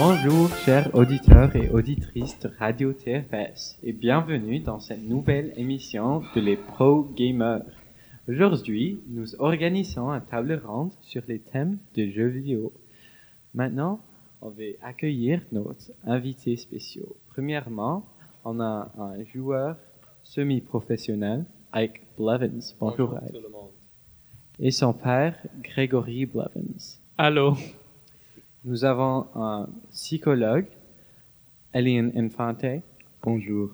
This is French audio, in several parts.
Bonjour, chers auditeurs et auditrices de Radio TFS, et bienvenue dans cette nouvelle émission de les Pro Gamers. Aujourd'hui, nous organisons un table ronde sur les thèmes de jeux vidéo. Maintenant, on va accueillir nos invités spéciaux. Premièrement, on a un joueur semi-professionnel, Ike Blevins. Bonjour, Bonjour Ike. tout le monde. Et son père, Grégory Blevins. Allô, Nous avons un psychologue, Elian Infante. Bonjour.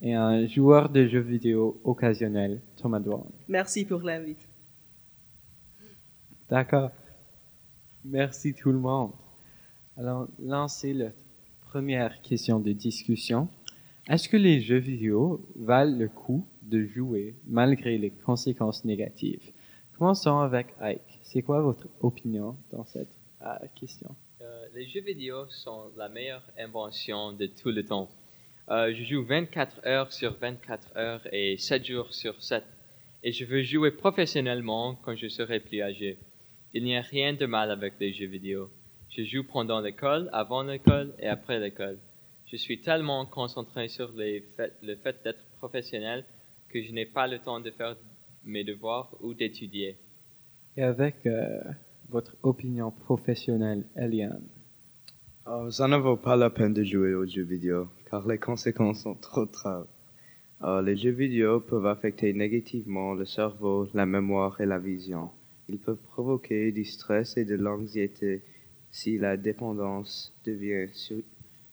Et un joueur de jeux vidéo occasionnel, Thomas Dwan. Merci pour l'invite. D'accord. Merci tout le monde. Alors, lancez la première question de discussion. Est-ce que les jeux vidéo valent le coup de jouer malgré les conséquences négatives? Commençons avec Ike. C'est quoi votre opinion dans cette euh, question? Euh, les jeux vidéo sont la meilleure invention de tout le temps. Euh, je joue 24 heures sur 24 heures et 7 jours sur 7. Et je veux jouer professionnellement quand je serai plus âgé. Il n'y a rien de mal avec les jeux vidéo. Je joue pendant l'école, avant l'école et après l'école. Je suis tellement concentré sur les le fait d'être professionnel que je n'ai pas le temps de faire mes devoirs ou d'étudier. Et avec euh, votre opinion professionnelle, Eliane? Euh, ça ne vaut pas la peine de jouer aux jeux vidéo, car les conséquences sont trop graves. Euh, les jeux vidéo peuvent affecter négativement le cerveau, la mémoire et la vision. Ils peuvent provoquer du stress et de l'anxiété si la dépendance devient su-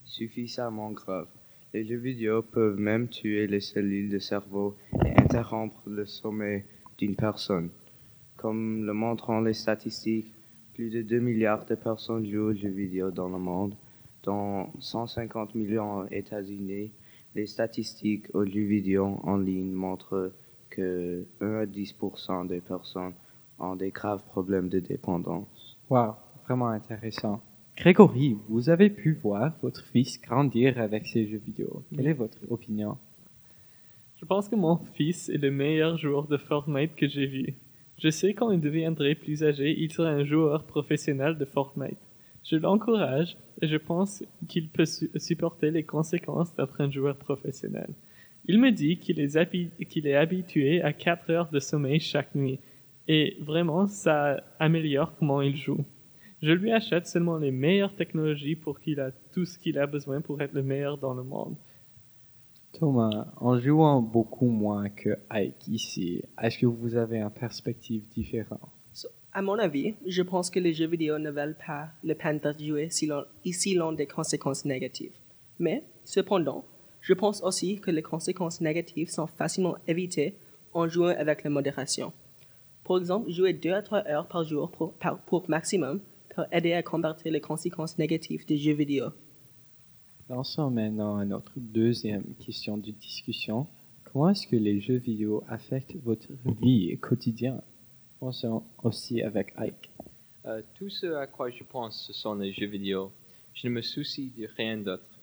suffisamment grave. Les jeux vidéo peuvent même tuer les cellules du cerveau et interrompre le sommeil d'une personne. Comme le montrent les statistiques, plus de 2 milliards de personnes jouent aux jeux vidéo dans le monde, dont 150 millions aux États-Unis. Les statistiques aux jeux vidéo en ligne montrent que 1 à 10% des personnes ont des graves problèmes de dépendance. Wow, vraiment intéressant. Grégory, vous avez pu voir votre fils grandir avec ces jeux vidéo. Quelle est votre opinion? je pense que mon fils est le meilleur joueur de Fortnite que j'ai vu. Je sais quand il deviendrait plus âgé, il sera un joueur professionnel de Fortnite. Je l'encourage et je pense qu'il peut su- supporter les conséquences d'être un joueur professionnel. Il me dit qu'il est, habi- qu'il est habitué à 4 heures de sommeil chaque nuit et vraiment ça améliore comment il joue. Je lui achète seulement les meilleures technologies pour qu'il a tout ce qu'il a besoin pour être le meilleur dans le monde. Thomas, en jouant beaucoup moins que Ike ici, est-ce que vous avez une perspective différente? So, à mon avis, je pense que les jeux vidéo ne valent pas le peine d'être joués si l'on, ici des conséquences négatives. Mais, cependant, je pense aussi que les conséquences négatives sont facilement évitées en jouant avec la modération. Par exemple, jouer 2 à 3 heures par jour pour, pour maximum peut aider à combattre les conséquences négatives des jeux vidéo. Lançons maintenant à notre deuxième question de discussion. Comment est-ce que les jeux vidéo affectent votre vie quotidienne? Pensons aussi avec Ike. Euh, tout ce à quoi je pense, ce sont les jeux vidéo. Je ne me soucie de rien d'autre.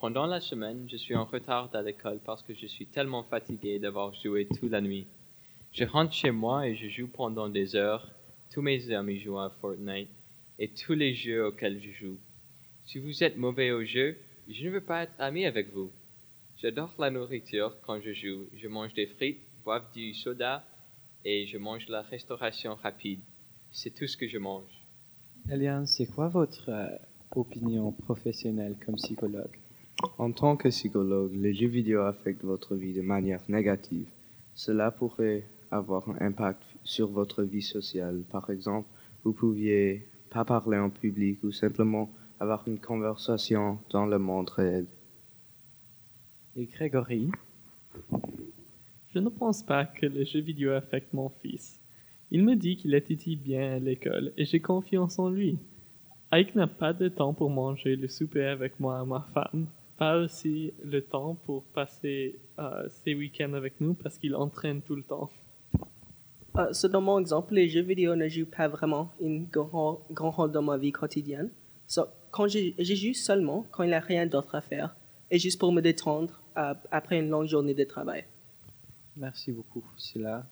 Pendant la semaine, je suis en retard à l'école parce que je suis tellement fatigué d'avoir joué toute la nuit. Je rentre chez moi et je joue pendant des heures. Tous mes amis jouent à Fortnite et tous les jeux auxquels je joue. Si vous êtes mauvais au jeu, je ne veux pas être ami avec vous. J'adore la nourriture quand je joue. Je mange des frites, bois du soda et je mange la restauration rapide. C'est tout ce que je mange. Eliane, c'est quoi votre euh, opinion professionnelle comme psychologue? En tant que psychologue, les jeux vidéo affectent votre vie de manière négative. Cela pourrait avoir un impact sur votre vie sociale. Par exemple, vous pouviez pas parler en public ou simplement avoir une conversation dans le monde réel. Et Grégory? Je ne pense pas que les jeux vidéo affectent mon fils. Il me dit qu'il étudie bien à l'école et j'ai confiance en lui. Ike n'a pas de temps pour manger le souper avec moi et ma femme, pas aussi le temps pour passer euh, ses week-ends avec nous parce qu'il entraîne tout le temps. Euh, so, dans mon exemple, les jeux vidéo ne jouent pas vraiment une grand, grand rôle dans ma vie quotidienne. So, quand je joue seulement quand il n'y a rien d'autre à faire et juste pour me détendre euh, après une longue journée de travail. Merci beaucoup pour cela.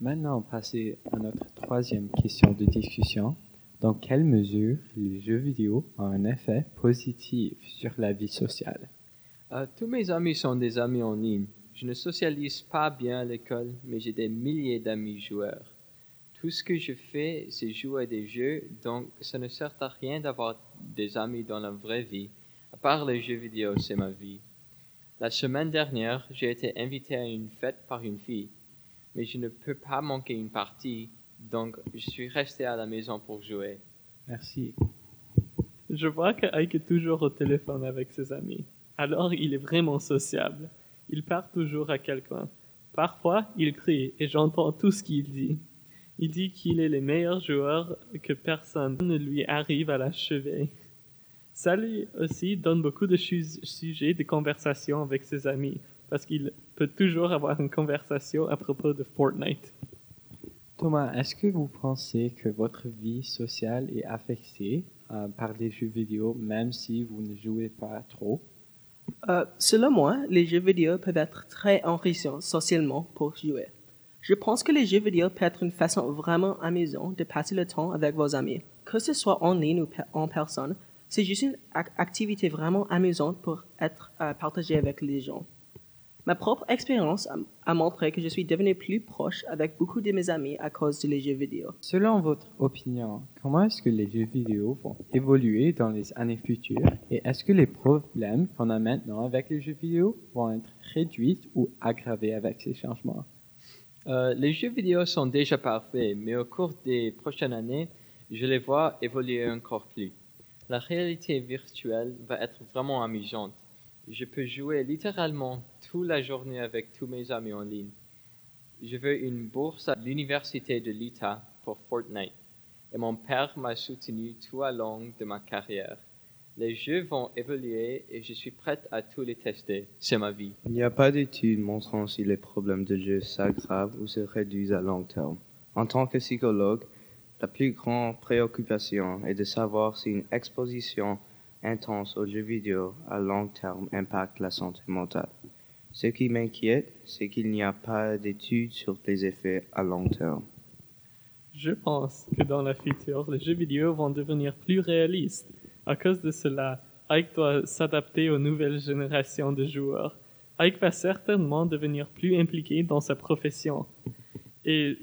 Maintenant, passer à notre troisième question de discussion. Dans quelle mesure les jeux vidéo ont un effet positif sur la vie sociale? Euh, tous mes amis sont des amis en ligne. Je ne socialise pas bien à l'école, mais j'ai des milliers d'amis joueurs. Tout ce que je fais, c'est jouer à des jeux, donc ça ne sert à rien d'avoir des amis dans la vraie vie. À part les jeux vidéo, c'est ma vie. La semaine dernière, j'ai été invité à une fête par une fille, mais je ne peux pas manquer une partie, donc je suis resté à la maison pour jouer. Merci. Je vois que Ike est toujours au téléphone avec ses amis. Alors il est vraiment sociable. Il parle toujours à quelqu'un. Parfois, il crie et j'entends tout ce qu'il dit. Il dit qu'il est le meilleur joueur que personne ne lui arrive à l'achever. Ça lui aussi donne beaucoup de sujets de conversation avec ses amis parce qu'il peut toujours avoir une conversation à propos de Fortnite. Thomas, est-ce que vous pensez que votre vie sociale est affectée euh, par les jeux vidéo, même si vous ne jouez pas trop? Euh, selon moi, les jeux vidéo peuvent être très enrichissants socialement pour jouer. Je pense que les jeux vidéo peuvent être une façon vraiment amusante de passer le temps avec vos amis. Que ce soit en ligne ou en personne, c'est juste une ac- activité vraiment amusante pour être euh, partagée avec les gens. Ma propre expérience a, a montré que je suis devenu plus proche avec beaucoup de mes amis à cause des jeux vidéo. Selon votre opinion, comment est-ce que les jeux vidéo vont évoluer dans les années futures et est-ce que les problèmes qu'on a maintenant avec les jeux vidéo vont être réduits ou aggravés avec ces changements? Euh, les jeux vidéo sont déjà parfaits, mais au cours des prochaines années, je les vois évoluer encore plus. La réalité virtuelle va être vraiment amusante. Je peux jouer littéralement toute la journée avec tous mes amis en ligne. Je veux une bourse à l'université de l'Utah pour Fortnite et mon père m'a soutenu tout au long de ma carrière. Les jeux vont évoluer et je suis prête à tous les tester. C'est ma vie. Il n'y a pas d'études montrant si les problèmes de jeu s'aggravent ou se réduisent à long terme. En tant que psychologue, la plus grande préoccupation est de savoir si une exposition intense aux jeux vidéo à long terme impacte la santé mentale. Ce qui m'inquiète, c'est qu'il n'y a pas d'études sur les effets à long terme. Je pense que dans le futur, les jeux vidéo vont devenir plus réalistes. À cause de cela, Ike doit s'adapter aux nouvelles générations de joueurs. Ike va certainement devenir plus impliqué dans sa profession. Et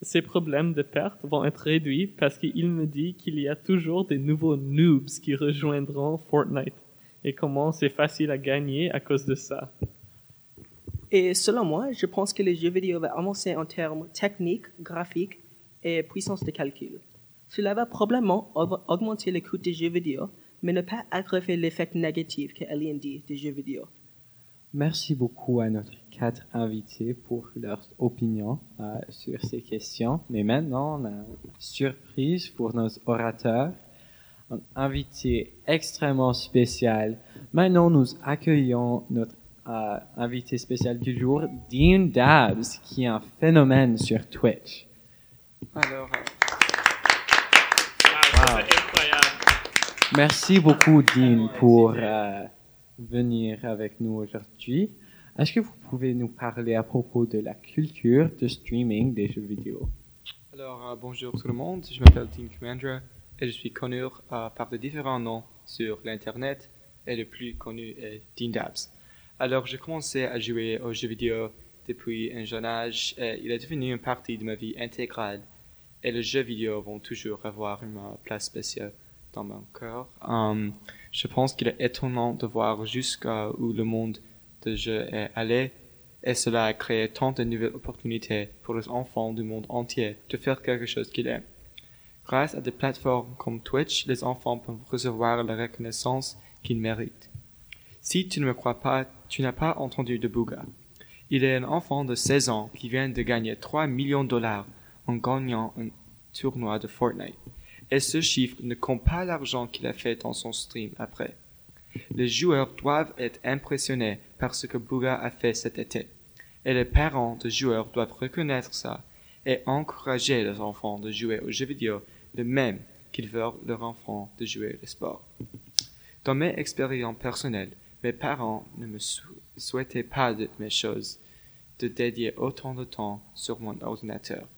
ses problèmes de perte vont être réduits parce qu'il me dit qu'il y a toujours des nouveaux noobs qui rejoindront Fortnite. Et comment c'est facile à gagner à cause de ça. Et selon moi, je pense que les jeux vidéo vont avancer en termes techniques, graphiques et puissance de calcul. Cela va probablement aug- augmenter le coût des jeux vidéo, mais ne pas aggraver l'effet négatif que Alien dit des jeux vidéo. Merci beaucoup à notre quatre invités pour leur opinion euh, sur ces questions. Mais maintenant, on a une surprise pour nos orateurs. Un invité extrêmement spécial. Maintenant, nous accueillons notre euh, invité spécial du jour, Dean Dabs, qui est un phénomène sur Twitch. Alors, euh, Merci beaucoup, Dean, pour euh, venir avec nous aujourd'hui. Est-ce que vous pouvez nous parler à propos de la culture de streaming des jeux vidéo? alors euh, bonjour tout le monde, je m'appelle Dean Commandra et je suis connu euh, par de différents noms sur l'Internet et le plus connu est Dean Dabs. Alors j'ai commencé à jouer aux jeux vidéo depuis un jeune âge et il est devenu une partie de ma vie intégrale et les jeux vidéo vont toujours avoir une place spéciale dans mon cœur. Euh, je pense qu'il est étonnant de voir jusqu'où le monde de jeux est allé et cela a créé tant de nouvelles opportunités pour les enfants du monde entier de faire quelque chose qu'ils aiment. Grâce à des plateformes comme Twitch, les enfants peuvent recevoir la reconnaissance qu'ils méritent. Si tu ne me crois pas, tu n'as pas entendu de Bouga. Il est un enfant de 16 ans qui vient de gagner 3 millions de dollars en gagnant un tournoi de Fortnite. Et ce chiffre ne compte pas l'argent qu'il a fait dans son stream après. Les joueurs doivent être impressionnés par ce que Bouga a fait cet été. Et les parents de joueurs doivent reconnaître ça et encourager les enfants de jouer aux jeux vidéo de même qu'ils veulent leurs enfants de jouer au sport. Dans mes expériences personnelles, mes parents ne me sou- souhaitaient pas de mes choses, de dédier autant de temps sur mon ordinateur.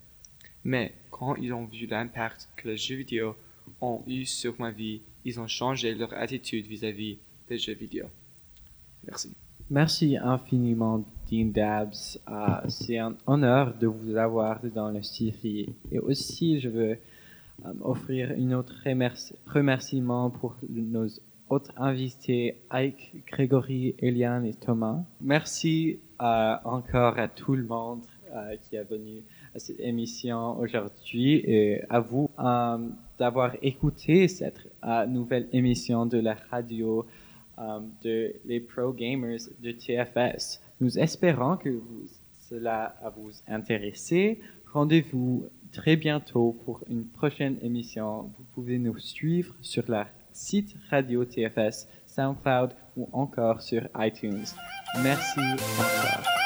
Mais quand ils ont vu l'impact que les jeux vidéo ont eu sur ma vie. Ils ont changé leur attitude vis-à-vis des jeux vidéo. Merci. Merci infiniment, Dean Dabs. Ah, c'est un honneur de vous avoir dans la série. Et aussi, je veux euh, offrir une autre remerci- remerciement pour nos autres invités, Ike, Grégory, Eliane et Thomas. Merci euh, encore à tout le monde euh, qui est venu à cette émission aujourd'hui et à vous euh, d'avoir écouté cette euh, nouvelle émission de la radio euh, de les Pro Gamers de TFS. Nous espérons que cela vous intéressé. Rendez-vous très bientôt pour une prochaine émission. Vous pouvez nous suivre sur la site Radio TFS, SoundCloud ou encore sur iTunes. Merci encore.